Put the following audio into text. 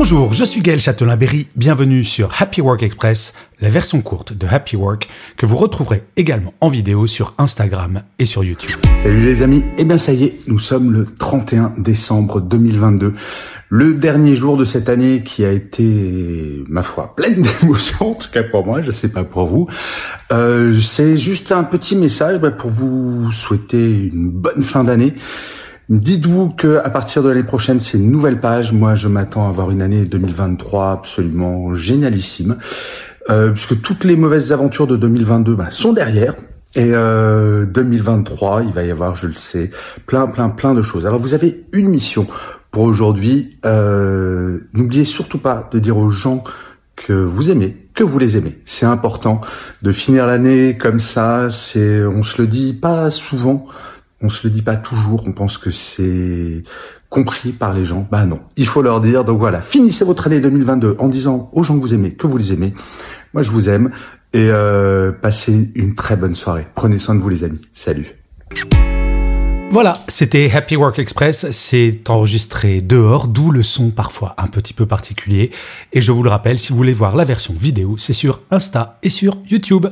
Bonjour, je suis Gaël Châtelain-Berry, bienvenue sur Happy Work Express, la version courte de Happy Work que vous retrouverez également en vidéo sur Instagram et sur YouTube. Salut les amis, et eh bien ça y est, nous sommes le 31 décembre 2022, le dernier jour de cette année qui a été, ma foi, pleine d'émotions, en tout cas pour moi, je sais pas pour vous. Euh, C'est juste un petit message bah, pour vous souhaiter une bonne fin d'année. Dites-vous que à partir de l'année prochaine, c'est une nouvelle page. Moi, je m'attends à avoir une année 2023 absolument génialissime, euh, puisque toutes les mauvaises aventures de 2022 bah, sont derrière. Et euh, 2023, il va y avoir, je le sais, plein, plein, plein de choses. Alors, vous avez une mission pour aujourd'hui. Euh, N'oubliez surtout pas de dire aux gens que vous aimez, que vous les aimez. C'est important de finir l'année comme ça. C'est, on se le dit pas souvent on se le dit pas toujours, on pense que c'est compris par les gens. Bah non, il faut leur dire. Donc voilà, finissez votre année 2022 en disant aux gens que vous aimez que vous les aimez. Moi, je vous aime et euh, passez une très bonne soirée. Prenez soin de vous, les amis. Salut. Voilà, c'était Happy Work Express. C'est enregistré dehors, d'où le son parfois un petit peu particulier. Et je vous le rappelle, si vous voulez voir la version vidéo, c'est sur Insta et sur YouTube.